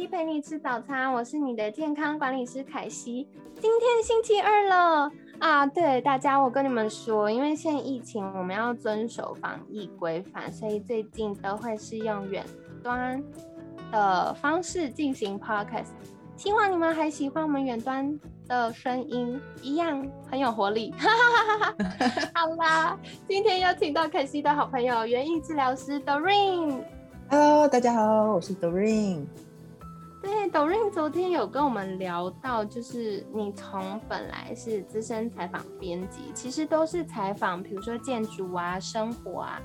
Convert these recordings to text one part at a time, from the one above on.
西陪你吃早餐，我是你的健康管理师凯西。今天星期二了。啊，对大家，我跟你们说，因为现在疫情，我们要遵守防疫规范，所以最近都会是用远端的方式进行 podcast。希望你们还喜欢我们远端的声音，一样很有活力。好啦，今天邀请到凯西的好朋友，园艺治疗师 Doreen。Hello，大家好，我是 Doreen。对，抖音昨天有跟我们聊到，就是你从本来是资深采访编辑，其实都是采访，比如说建筑啊、生活啊，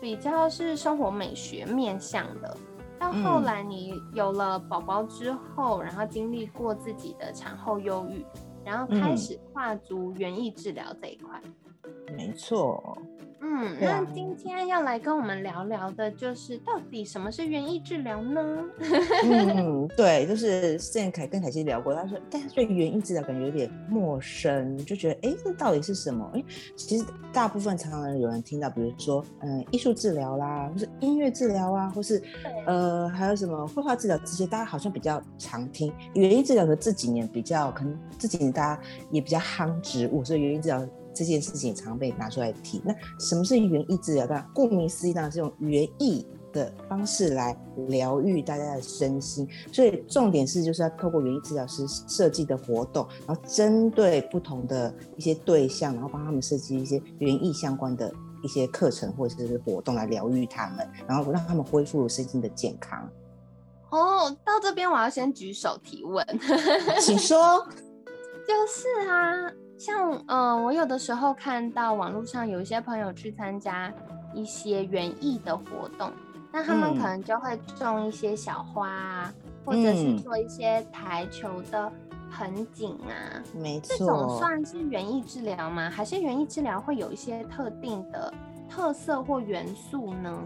比较是生活美学面向的。到后来你有了宝宝之后，然后经历过自己的产后忧郁，然后开始跨足园艺治疗这一块。没错。嗯，那今天要来跟我们聊聊的，就是到底什么是园艺治疗呢？嗯，对，就是之前凯跟凯西聊过，他说，但是对园艺治疗感觉有点陌生，就觉得，哎，这到底是什么？哎，其实大部分常常有人听到，比如说，嗯，艺术治疗啦，或是音乐治疗啊，或是，呃，还有什么绘画治疗这些，大家好像比较常听。园艺治疗的这几年比较，可能这几年大家也比较夯植物，所以园艺治疗。这件事情常被拿出来提。那什么是园艺治疗？当然，顾名思义，当然是用园艺的方式来疗愈大家的身心。所以重点是，就是要透过园艺治疗师设计的活动，然后针对不同的一些对象，然后帮他们设计一些园艺相关的一些课程或者是活动来疗愈他们，然后让他们恢复身心的健康。哦，到这边我要先举手提问，请说。就是啊。像呃，我有的时候看到网络上有一些朋友去参加一些园艺的活动，那他们可能就会种一些小花啊，或者是做一些台球的盆景啊。没错，这种算是园艺治疗吗？还是园艺治疗会有一些特定的特色或元素呢？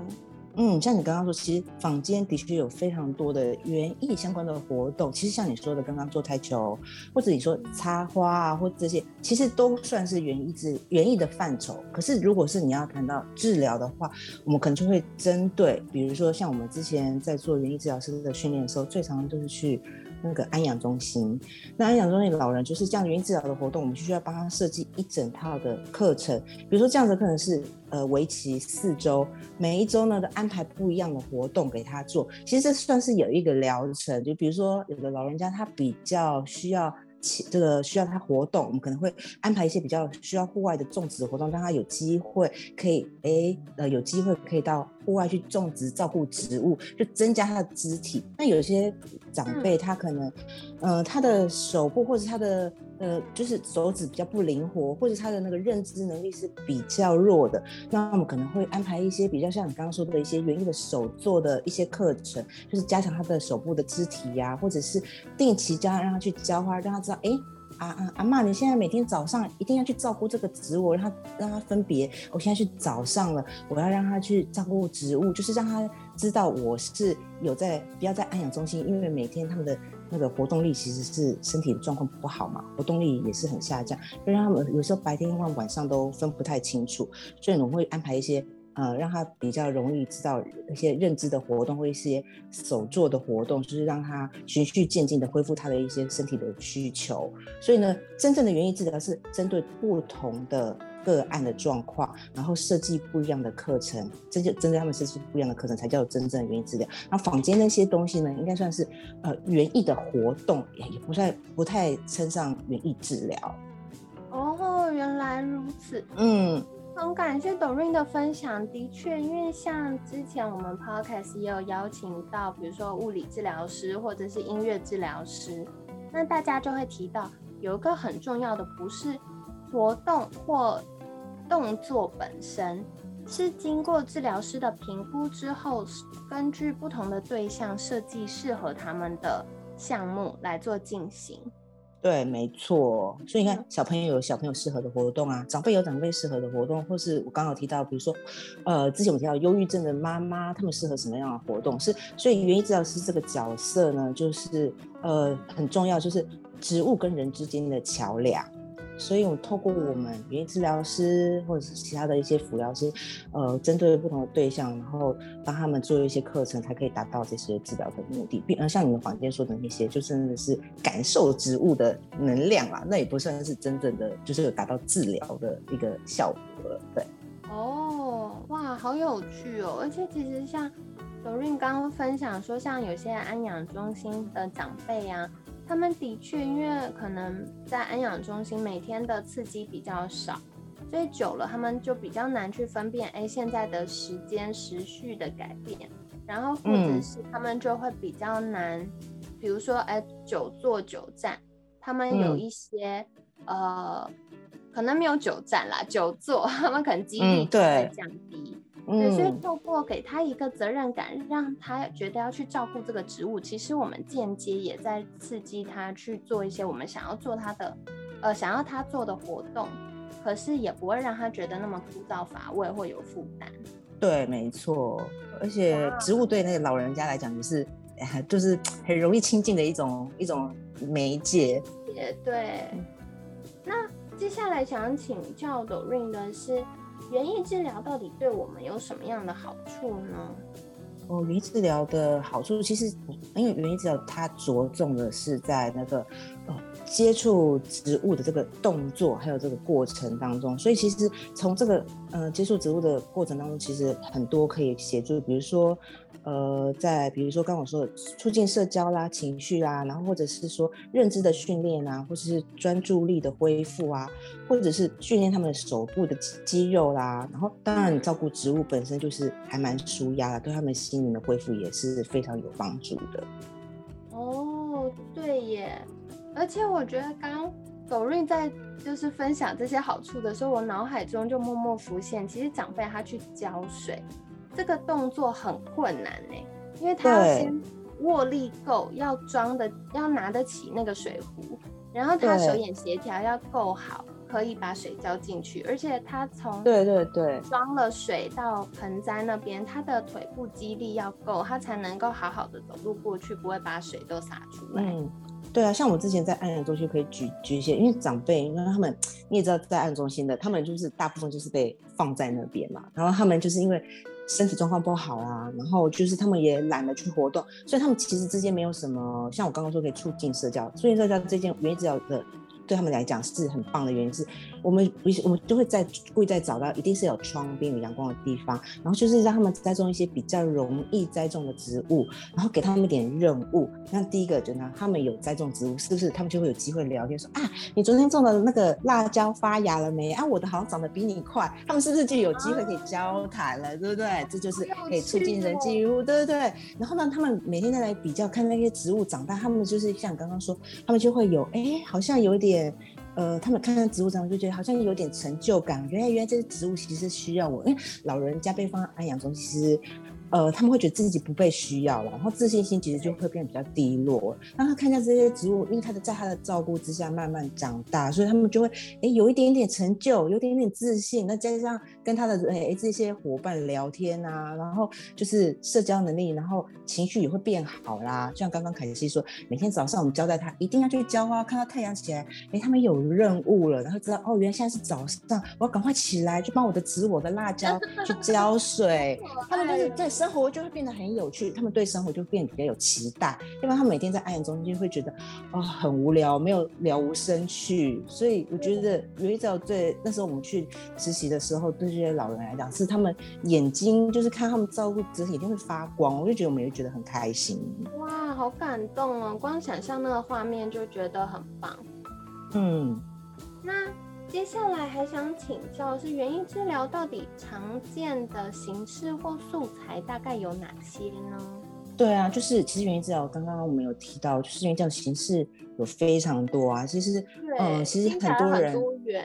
嗯，像你刚刚说，其实坊间的确有非常多的园艺相关的活动。其实像你说的，刚刚做台球，或者你说插花啊，或这些，其实都算是园艺治园艺的范畴。可是如果是你要谈到治疗的话，我们可能就会针对，比如说像我们之前在做园艺治疗师的训练的时候，最常都是去。那个安养中心，那安养中心的老人就是这样语音治疗的活动，我们就需要帮他设计一整套的课程。比如说这样子可能是呃为期四周，每一周呢都安排不一样的活动给他做。其实这算是有一个疗程，就比如说有的老人家他比较需要。这个需要他活动，我们可能会安排一些比较需要户外的种植活动，让他有机会可以哎呃有机会可以到户外去种植照顾植物，就增加他的肢体。那有些长辈他可能呃他的手部或者他的呃就是手指比较不灵活，或者他的那个认知能力是比较弱的，那我们可能会安排一些比较像你刚刚说的一些园艺的手做的一些课程，就是加强他的手部的肢体呀，或者是定期教让他去浇花，让他知道。哎，阿阿阿妈，你现在每天早上一定要去照顾这个植物，让它让它分别。我现在去早上了，我要让他去照顾植物，就是让他知道我是有在，不要在安养中心，因为每天他们的那个活动力其实是身体的状况不好嘛，活动力也是很下降，让他们有时候白天或晚上都分不太清楚，所以我们会安排一些。呃，让他比较容易知道一些认知的活动或一些手做的活动，就是让他循序渐进的恢复他的一些身体的需求。所以呢，真正的园艺治疗是针对不同的个案的状况，然后设计不一样的课程，针就针对他们设计不一样的课程，才叫真正的园艺治疗。那坊间那些东西呢，应该算是呃园艺的活动，也也不算不太称上园艺治疗。哦，原来如此。嗯。很感谢抖瑞的分享，的确，因为像之前我们 podcast 也有邀请到，比如说物理治疗师或者是音乐治疗师，那大家就会提到有一个很重要的，不是活动或动作本身，是经过治疗师的评估之后，根据不同的对象设计适合他们的项目来做进行。对，没错。所以你看，小朋友有小朋友适合的活动啊，长辈有长辈适合的活动，或是我刚刚提到，比如说，呃，之前我提到忧郁症的妈妈，他们适合什么样的活动？是，所以园艺治疗师这个角色呢，就是呃很重要，就是植物跟人之间的桥梁。所以，我透过我们语音治疗师或者是其他的一些辅疗师，呃，针对不同的对象，然后帮他们做一些课程，才可以达到这些治疗的目的。比呃，像你们房间说的那些，就真的是感受植物的能量啦，那也不算是真正的，就是有达到治疗的一个效果了。对。哦，哇，好有趣哦！而且其实像 Doreen 刚刚分享说，像有些安养中心的长辈啊。他们的确，因为可能在安养中心每天的刺激比较少，所以久了他们就比较难去分辨，哎，现在的时间时序的改变，然后或者是他们就会比较难，比如说，哎，久坐久站，他们有一些呃，可能没有久站啦，久坐，他们可能肌力就会降低。对，所以透过给他一个责任感，让他觉得要去照顾这个植物，其实我们间接也在刺激他去做一些我们想要做他的，呃，想要他做的活动，可是也不会让他觉得那么枯燥乏味或有负担。对，没错，而且植物对那个老人家来讲也是，就是很容易亲近的一种一种媒介。也对。那接下来想请教的是。园艺治疗到底对我们有什么样的好处呢？哦，园艺治疗的好处其实，因为园艺治疗它着重的是在那个呃接触植物的这个动作，还有这个过程当中，所以其实从这个呃接触植物的过程当中，其实很多可以协助，比如说。呃，在比如说刚我说的促进社交啦、情绪啦，然后或者是说认知的训练啊，或者是专注力的恢复啊，或者是训练他们手部的肌肉啦，然后当然照顾植物本身就是还蛮舒压的，对他们心灵的恢复也是非常有帮助的。哦，对耶，而且我觉得刚狗瑞在就是分享这些好处的时候，我脑海中就默默浮现，其实长辈他去浇水。这个动作很困难呢，因为他要先握力够，要装的要拿得起那个水壶，然后他手眼协调要够好，可以把水浇进去，而且他从对对对装了水到盆栽那边，他的腿部肌力要够，他才能够好好的走路过去，不会把水都洒出来。嗯，对啊，像我之前在安养中心可以举举一些，因为长辈，因为他们你也知道，在安养中心的，他们就是大部分就是被放在那边嘛，然后他们就是因为。身体状况不好啊，然后就是他们也懒得去活动，所以他们其实之间没有什么像我刚刚说可以促进社交，促进社交这件原因治疗的。对他们来讲是很棒的原因，是我们不我们就会在故意在找到一定是有窗边有阳光的地方，然后就是让他们栽种一些比较容易栽种的植物，然后给他们一点任务。那第一个就呢，他们有栽种植物，是不是他们就会有机会聊天说啊，你昨天种的那个辣椒发芽了没？啊，我的好像长得比你快，他们是不是就有机会可以交谈了，对不对？这就是可以促进人际互对不对？然后呢，他们每天再来比较看那些植物长大，他们就是像刚刚说，他们就会有哎，好像有一点。呃，他们看到植物长，就觉得好像有点成就感。原来，原来这些植物其实是需要我，因为老人家被放在安养中，其实。呃，他们会觉得自己不被需要了，然后自信心其实就会变得比较低落。让他看见这些植物，因为他的在他的照顾之下慢慢长大，所以他们就会哎有一点点成就，有点点自信。那加上跟他的哎这些伙伴聊天啊，然后就是社交能力，然后情绪也会变好啦。就像刚刚凯西说，每天早上我们交代他一定要去浇花，看到太阳起来，哎，他们有任务了，然后知道哦，原来现在是早上，我要赶快起来去帮我的植物的辣椒 去浇水。他们就是在。生活就会变得很有趣，他们对生活就变得比较有期待。要不然，他每天在安养中就会觉得啊很无聊，没有了无生趣。所以我觉得有一招最那时候我们去实习的时候，对这些老人来讲，是他们眼睛就是看他们照顾者眼睛会发光，我就觉得我们也觉得很开心。哇，好感动哦！光想象那个画面就觉得很棒。嗯，那。接下来还想请教是园艺治疗到底常见的形式或素材大概有哪些呢？对啊，就是其实园艺治疗刚刚我们有提到，就是园艺治疗形式有非常多啊。其实，嗯，其实很多人多元，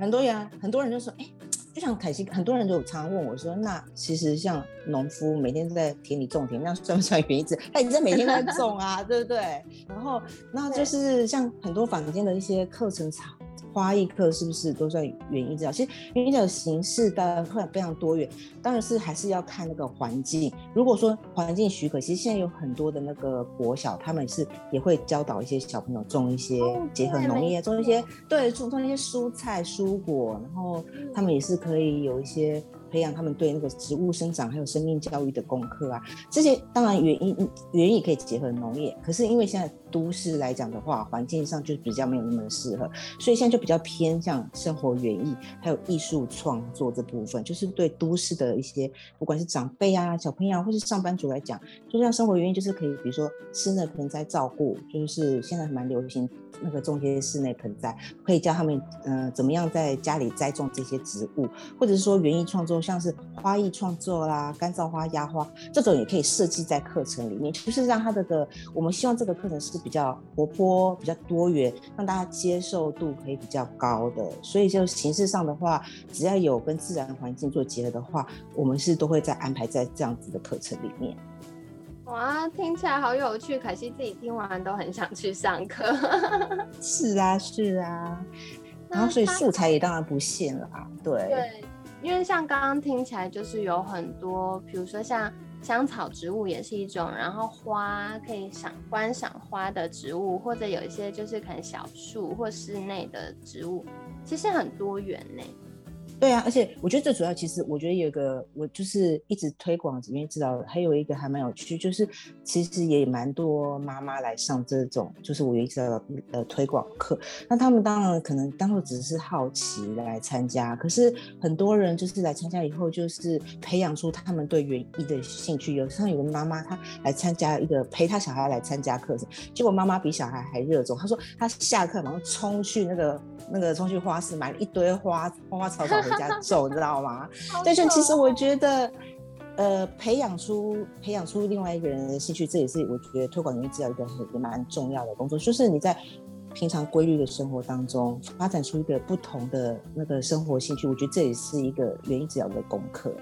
很多人很多人就说，哎，就像凯西，很多人都常常问我说，那其实像农夫每天在田里种田，那算不算园艺治疗？他已经每天在种啊，对不对？然后，那就是像很多坊间的一些课程场。花艺课是不是都算园艺治疗？其实园艺的形式的会非常多元，当然是还是要看那个环境。如果说环境许可，其实现在有很多的那个国小，他们是也会教导一些小朋友种一些结合农业，种一些对种种一些蔬菜蔬果，然后他们也是可以有一些。培养他们对那个植物生长还有生命教育的功课啊，这些当然园艺园艺可以结合农业，可是因为现在都市来讲的话，环境上就比较没有那么适合，所以现在就比较偏向生活园艺还有艺术创作这部分，就是对都市的一些不管是长辈啊、小朋友或是上班族来讲，就像生活园艺就是可以，比如说室内盆栽照顾，就是现在蛮流行。那个种些室内盆栽，可以教他们，嗯，怎么样在家里栽种这些植物，或者是说园艺创作，像是花艺创作啦、干燥花、压花这种，也可以设计在课程里面，就是让他这个，我们希望这个课程是比较活泼、比较多元，让大家接受度可以比较高的。所以就形式上的话，只要有跟自然环境做结合的话，我们是都会在安排在这样子的课程里面。哇，听起来好有趣！凯西自己听完都很想去上课。是啊，是啊。然后，所以素材也当然不限了啊。对。对，因为像刚刚听起来，就是有很多，比如说像香草植物也是一种，然后花可以赏观赏花的植物，或者有一些就是可能小树或室内的植物，其实很多元呢。对啊，而且我觉得最主要，其实我觉得有一个我就是一直推广因为知道，还有一个还蛮有趣，就是其实也蛮多妈妈来上这种，就是我一直的呃推广课。那他们当然可能当初只是好奇来参加，可是很多人就是来参加以后，就是培养出他们对园艺的兴趣。有时候有个妈妈她来参加一个陪她小孩来参加课程，结果妈妈比小孩还热衷。她说她下课马上冲去那个那个冲去花市买了一堆花花花草草。回家种，知道吗？但是其实我觉得，呃，培养出培养出另外一个人的兴趣，这也是我觉得推广园艺治疗一个也蛮重要的工作。就是你在平常规律的生活当中，发展出一个不同的那个生活兴趣，我觉得这也是一个园艺治疗的功课。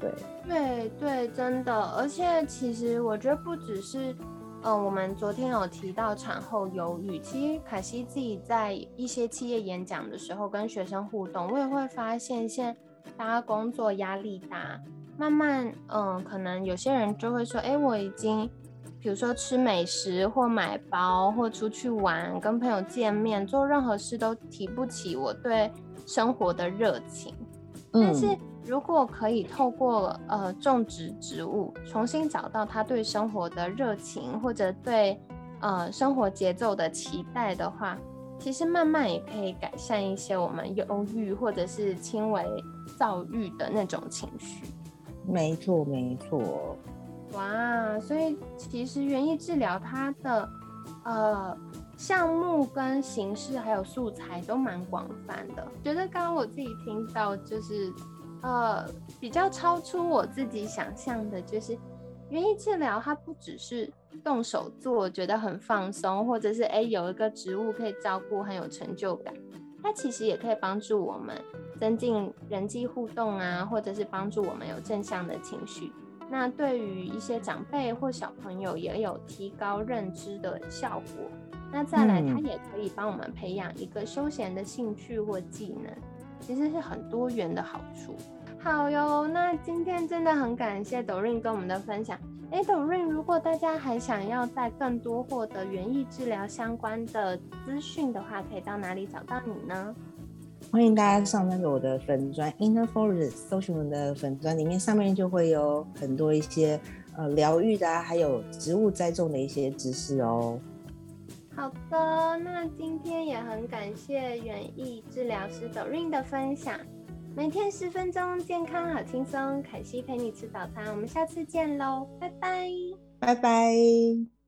对，对对，真的。而且其实我觉得不只是。嗯，我们昨天有提到产后忧郁。其实凯西自己在一些企业演讲的时候，跟学生互动，我也会发现，现大家工作压力大，慢慢，嗯，可能有些人就会说，哎，我已经，比如说吃美食或买包或出去玩，跟朋友见面，做任何事都提不起我对生活的热情。但是。如果可以透过呃种植植物，重新找到他对生活的热情，或者对呃生活节奏的期待的话，其实慢慢也可以改善一些我们忧郁或者是轻微躁郁的那种情绪。没错，没错。哇，所以其实园艺治疗它的呃项目跟形式还有素材都蛮广泛的。觉得刚刚我自己听到就是。呃，比较超出我自己想象的，就是园艺治疗，它不只是动手做，觉得很放松，或者是哎有一个植物可以照顾，很有成就感。它其实也可以帮助我们增进人际互动啊，或者是帮助我们有正向的情绪。那对于一些长辈或小朋友，也有提高认知的效果。那再来，它也可以帮我们培养一个休闲的兴趣或技能。其实是很多元的好处。好哟，那今天真的很感谢抖润跟我们的分享。哎，抖润，如果大家还想要在更多获得园艺治疗相关的资讯的话，可以到哪里找到你呢？欢迎大家上那个我的粉砖 Inner Forest 搜寻我的粉砖，里面上面就会有很多一些呃疗愈的，还有植物栽种的一些知识哦。好的，那今天也很感谢园艺治疗师 Doreen 的分享。每天十分钟，健康好轻松。凯西陪你吃早餐，我们下次见喽，拜拜，拜拜。